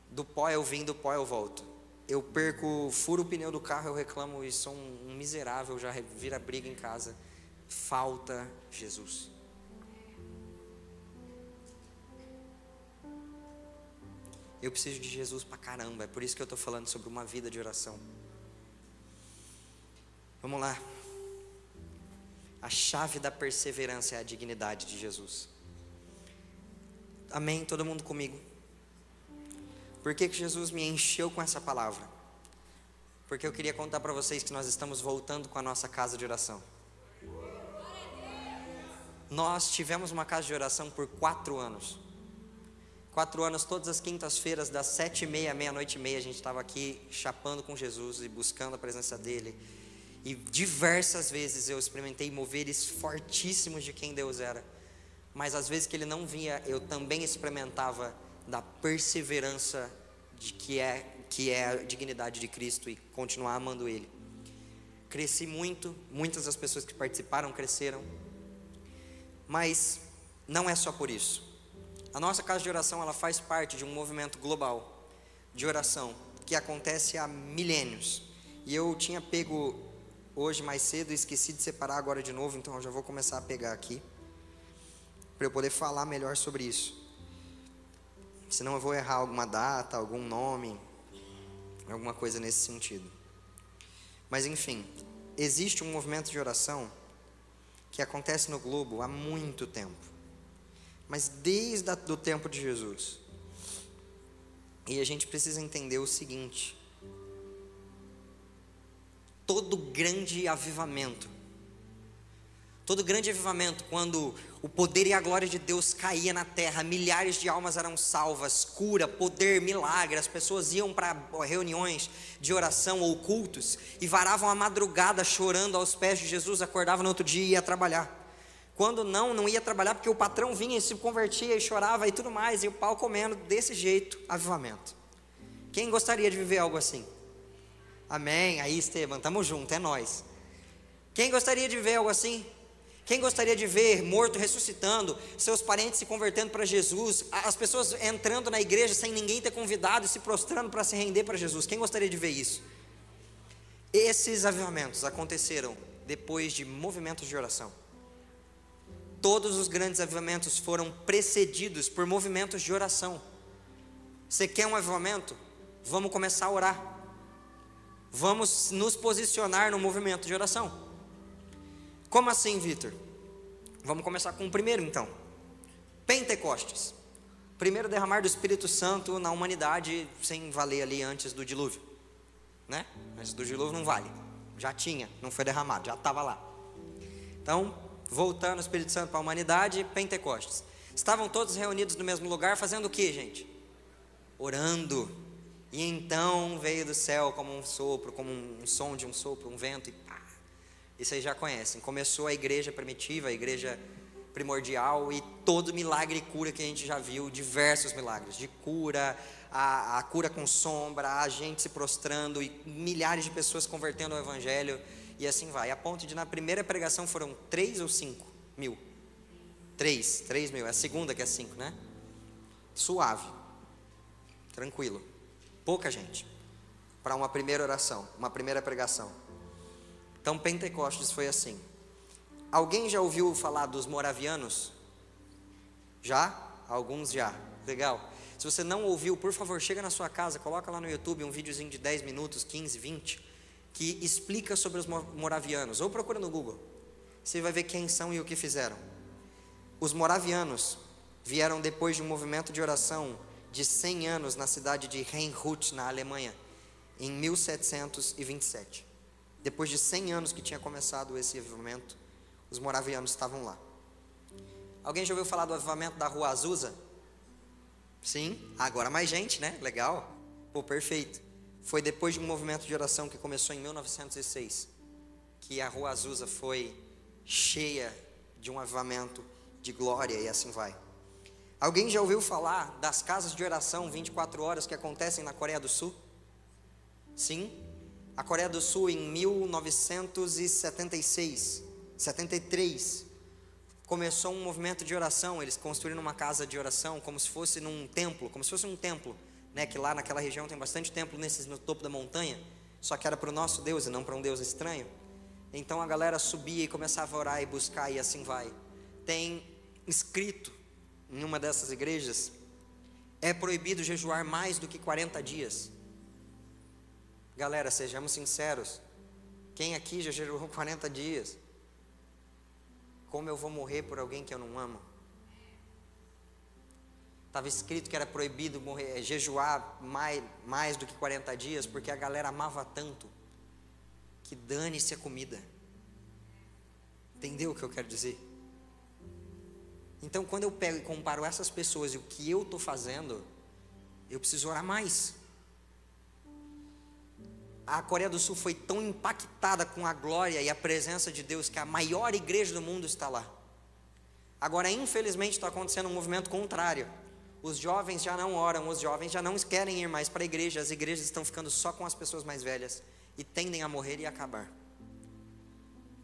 Do pó eu vim, do pó eu volto. Eu perco, furo o pneu do carro, eu reclamo e sou um, miserável, já vira briga em casa. Falta Jesus. Eu preciso de Jesus pra caramba, é por isso que eu estou falando sobre uma vida de oração. Vamos lá. A chave da perseverança é a dignidade de Jesus. Amém? Todo mundo comigo? Por que, que Jesus me encheu com essa palavra? Porque eu queria contar para vocês que nós estamos voltando com a nossa casa de oração. Nós tivemos uma casa de oração por quatro anos. Quatro anos, todas as quintas-feiras, das sete e meia à meia-noite e meia, a gente estava aqui chapando com Jesus e buscando a presença dEle. E diversas vezes eu experimentei moveres fortíssimos de quem Deus era. Mas às vezes que Ele não vinha, eu também experimentava da perseverança de que é que é a dignidade de Cristo e continuar amando Ele. Cresci muito, muitas das pessoas que participaram cresceram, mas não é só por isso. A nossa casa de oração ela faz parte de um movimento global de oração que acontece há milênios. E eu tinha pego hoje mais cedo esqueci de separar agora de novo, então eu já vou começar a pegar aqui para eu poder falar melhor sobre isso. Senão eu vou errar alguma data, algum nome, alguma coisa nesse sentido. Mas enfim, existe um movimento de oração que acontece no globo há muito tempo. Mas desde o tempo de Jesus. E a gente precisa entender o seguinte: todo grande avivamento Todo grande avivamento, quando o poder e a glória de Deus caía na terra, milhares de almas eram salvas, cura, poder, milagre, as pessoas iam para reuniões de oração ou cultos e varavam a madrugada chorando aos pés de Jesus, acordavam no outro dia e ia trabalhar. Quando não, não ia trabalhar porque o patrão vinha e se convertia e chorava e tudo mais, e o pau comendo desse jeito, avivamento. Quem gostaria de viver algo assim? Amém. Aí, Esteban, tamo junto, é nós. Quem gostaria de viver algo assim? Quem gostaria de ver morto ressuscitando, seus parentes se convertendo para Jesus, as pessoas entrando na igreja sem ninguém ter convidado e se prostrando para se render para Jesus? Quem gostaria de ver isso? Esses avivamentos aconteceram depois de movimentos de oração. Todos os grandes avivamentos foram precedidos por movimentos de oração. Você quer um avivamento? Vamos começar a orar. Vamos nos posicionar no movimento de oração. Como assim, Vitor? Vamos começar com o primeiro então. Pentecostes. Primeiro derramar do Espírito Santo na humanidade sem valer ali antes do dilúvio. Né? Antes do dilúvio não vale. Já tinha, não foi derramado, já estava lá. Então, voltando o Espírito Santo para a humanidade, Pentecostes. Estavam todos reunidos no mesmo lugar fazendo o que, gente? Orando. E então veio do céu como um sopro, como um som de um sopro, um vento, e pá, isso aí já conhecem. Começou a igreja primitiva, a igreja primordial e todo milagre e cura que a gente já viu, diversos milagres de cura, a, a, cura com sombra, a gente se prostrando e milhares de pessoas convertendo ao evangelho e assim vai. A ponto de na primeira pregação foram três ou cinco mil? Três, três mil. É a segunda que é cinco, né? Suave, tranquilo, pouca gente para uma primeira oração, uma primeira pregação. Então, Pentecostes foi assim. Alguém já ouviu falar dos moravianos? Já? Alguns já. Legal. Se você não ouviu, por favor, chega na sua casa, coloca lá no YouTube um videozinho de 10 minutos, 15, 20, que explica sobre os moravianos. Ou procura no Google. Você vai ver quem são e o que fizeram. Os moravianos vieram depois de um movimento de oração de 100 anos na cidade de Rheinhut, na Alemanha, em 1727. Depois de 100 anos que tinha começado esse avivamento, os moravianos estavam lá. Alguém já ouviu falar do avivamento da Rua Azusa? Sim, agora mais gente, né? Legal. Pô, perfeito. Foi depois de um movimento de oração que começou em 1906 que a Rua Azusa foi cheia de um avivamento de glória e assim vai. Alguém já ouviu falar das casas de oração 24 horas que acontecem na Coreia do Sul? Sim. A Coreia do Sul em 1976, 73, começou um movimento de oração. Eles construíram uma casa de oração como se fosse num templo, como se fosse um templo, né? Que lá naquela região tem bastante templo nesses no topo da montanha. Só que era para o nosso Deus e não para um Deus estranho. Então a galera subia e começava a orar e buscar e assim vai. Tem escrito em uma dessas igrejas, é proibido jejuar mais do que 40 dias. Galera, sejamos sinceros. Quem aqui já jejuou 40 dias? Como eu vou morrer por alguém que eu não amo? Estava escrito que era proibido morrer, jejuar mais, mais do que 40 dias, porque a galera amava tanto que dane-se a comida. Entendeu o que eu quero dizer? Então, quando eu pego e comparo essas pessoas e o que eu estou fazendo, eu preciso orar mais. A Coreia do Sul foi tão impactada com a glória e a presença de Deus que a maior igreja do mundo está lá. Agora, infelizmente, está acontecendo um movimento contrário. Os jovens já não oram, os jovens já não querem ir mais para a igreja, as igrejas estão ficando só com as pessoas mais velhas e tendem a morrer e acabar.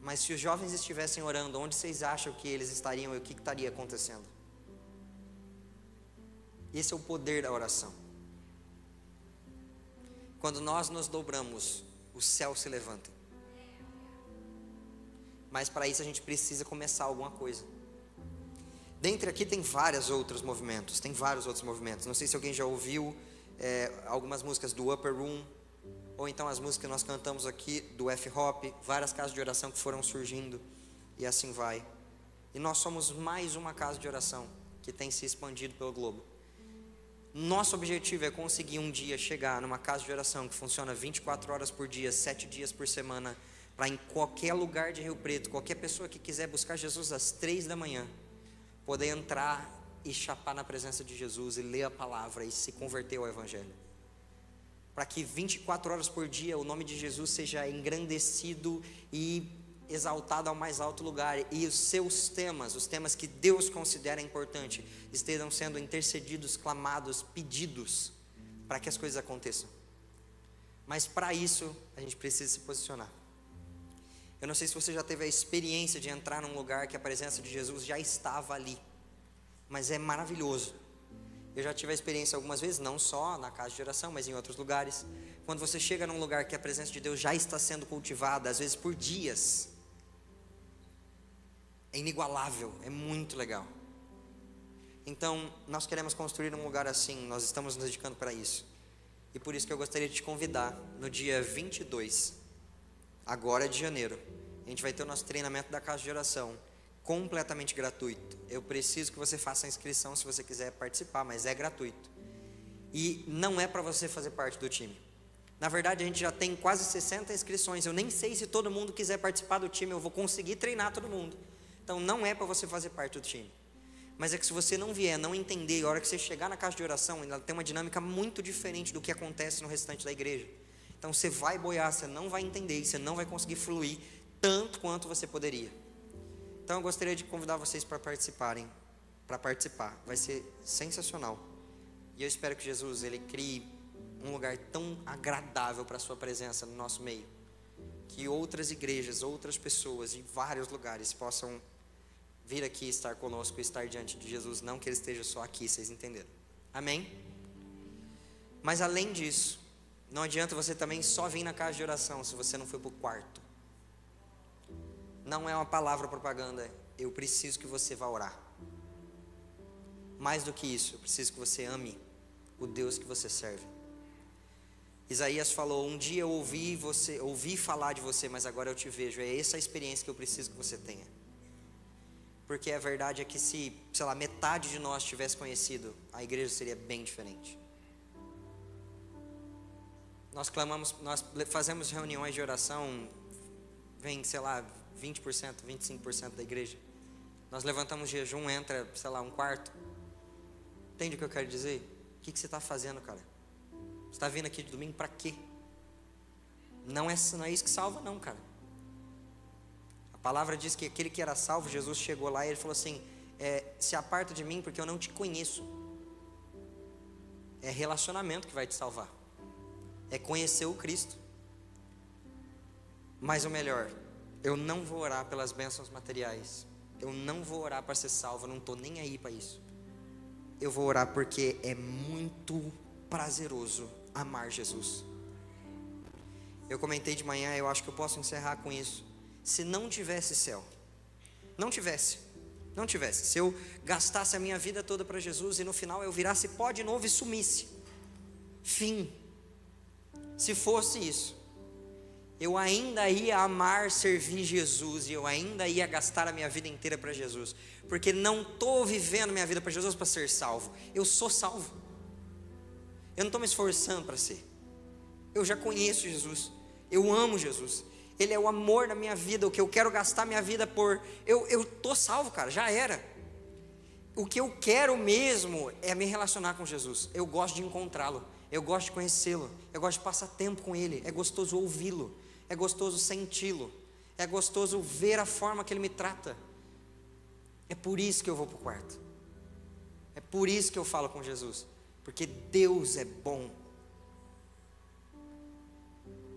Mas se os jovens estivessem orando, onde vocês acham que eles estariam e o que estaria acontecendo? Esse é o poder da oração. Quando nós nos dobramos, o céu se levanta. Mas para isso a gente precisa começar alguma coisa. Dentre aqui tem vários outros movimentos, tem vários outros movimentos. Não sei se alguém já ouviu é, algumas músicas do Upper Room, ou então as músicas que nós cantamos aqui do F-Hop, várias casas de oração que foram surgindo, e assim vai. E nós somos mais uma casa de oração que tem se expandido pelo globo. Nosso objetivo é conseguir um dia chegar numa casa de oração que funciona 24 horas por dia, 7 dias por semana, para em qualquer lugar de Rio Preto, qualquer pessoa que quiser buscar Jesus às 3 da manhã, poder entrar e chapar na presença de Jesus e ler a palavra e se converter ao Evangelho para que 24 horas por dia o nome de Jesus seja engrandecido e exaltado ao mais alto lugar e os seus temas, os temas que Deus considera importante, estejam sendo intercedidos, clamados, pedidos para que as coisas aconteçam. Mas para isso a gente precisa se posicionar. Eu não sei se você já teve a experiência de entrar num lugar que a presença de Jesus já estava ali, mas é maravilhoso. Eu já tive a experiência algumas vezes, não só na casa de oração, mas em outros lugares. Quando você chega num lugar que a presença de Deus já está sendo cultivada, às vezes por dias, é inigualável, é muito legal. Então, nós queremos construir um lugar assim, nós estamos nos dedicando para isso. E por isso que eu gostaria de te convidar no dia 22, agora de janeiro. A gente vai ter o nosso treinamento da casa de oração completamente gratuito. Eu preciso que você faça a inscrição se você quiser participar, mas é gratuito. E não é para você fazer parte do time. Na verdade, a gente já tem quase 60 inscrições. Eu nem sei se todo mundo quiser participar do time, eu vou conseguir treinar todo mundo. Então não é para você fazer parte do time. Mas é que se você não vier, não entender, a hora que você chegar na casa de oração, ela tem uma dinâmica muito diferente do que acontece no restante da igreja. Então você vai boiar, você não vai entender, você não vai conseguir fluir tanto quanto você poderia. Então eu gostaria de convidar vocês para participarem, para participar. Vai ser sensacional. E eu espero que Jesus ele crie um lugar tão agradável para a sua presença no nosso meio, que outras igrejas, outras pessoas de vários lugares possam vir aqui estar conosco, estar diante de Jesus, não que ele esteja só aqui, vocês entenderam. Amém? Mas além disso, não adianta você também só vir na casa de oração se você não foi para o quarto não é uma palavra propaganda. Eu preciso que você vá orar. Mais do que isso, eu preciso que você ame o Deus que você serve. Isaías falou: Um dia eu ouvi você, ouvi falar de você, mas agora eu te vejo. É essa a experiência que eu preciso que você tenha. Porque a verdade é que se, sei lá, metade de nós tivesse conhecido, a igreja seria bem diferente. Nós clamamos, nós fazemos reuniões de oração, vem, sei lá, 20%, 25% da igreja. Nós levantamos jejum, entra, sei lá, um quarto. Entende o que eu quero dizer? O que, que você está fazendo, cara? Você está vindo aqui de domingo para quê? Não é, não é isso que salva, não, cara. A palavra diz que aquele que era salvo, Jesus chegou lá e ele falou assim: é, se aparta de mim porque eu não te conheço. É relacionamento que vai te salvar. É conhecer o Cristo. Mas o melhor, eu não vou orar pelas bênçãos materiais. Eu não vou orar para ser salvo, eu não estou nem aí para isso. Eu vou orar porque é muito prazeroso amar Jesus. Eu comentei de manhã, eu acho que eu posso encerrar com isso. Se não tivesse céu, não tivesse, não tivesse, se eu gastasse a minha vida toda para Jesus e no final eu virasse pó de novo e sumisse, fim. Se fosse isso, eu ainda ia amar servir Jesus e eu ainda ia gastar a minha vida inteira para Jesus, porque não estou vivendo minha vida para Jesus para ser salvo, eu sou salvo, eu não estou me esforçando para ser, eu já conheço Jesus, eu amo Jesus, Ele é o amor da minha vida, o que eu quero gastar minha vida por, eu estou salvo, cara, já era. O que eu quero mesmo é me relacionar com Jesus, eu gosto de encontrá-lo, eu gosto de conhecê-lo, eu gosto de passar tempo com Ele, é gostoso ouvi-lo, é gostoso senti-lo, é gostoso ver a forma que Ele me trata. É por isso que eu vou para o quarto, é por isso que eu falo com Jesus, porque Deus é bom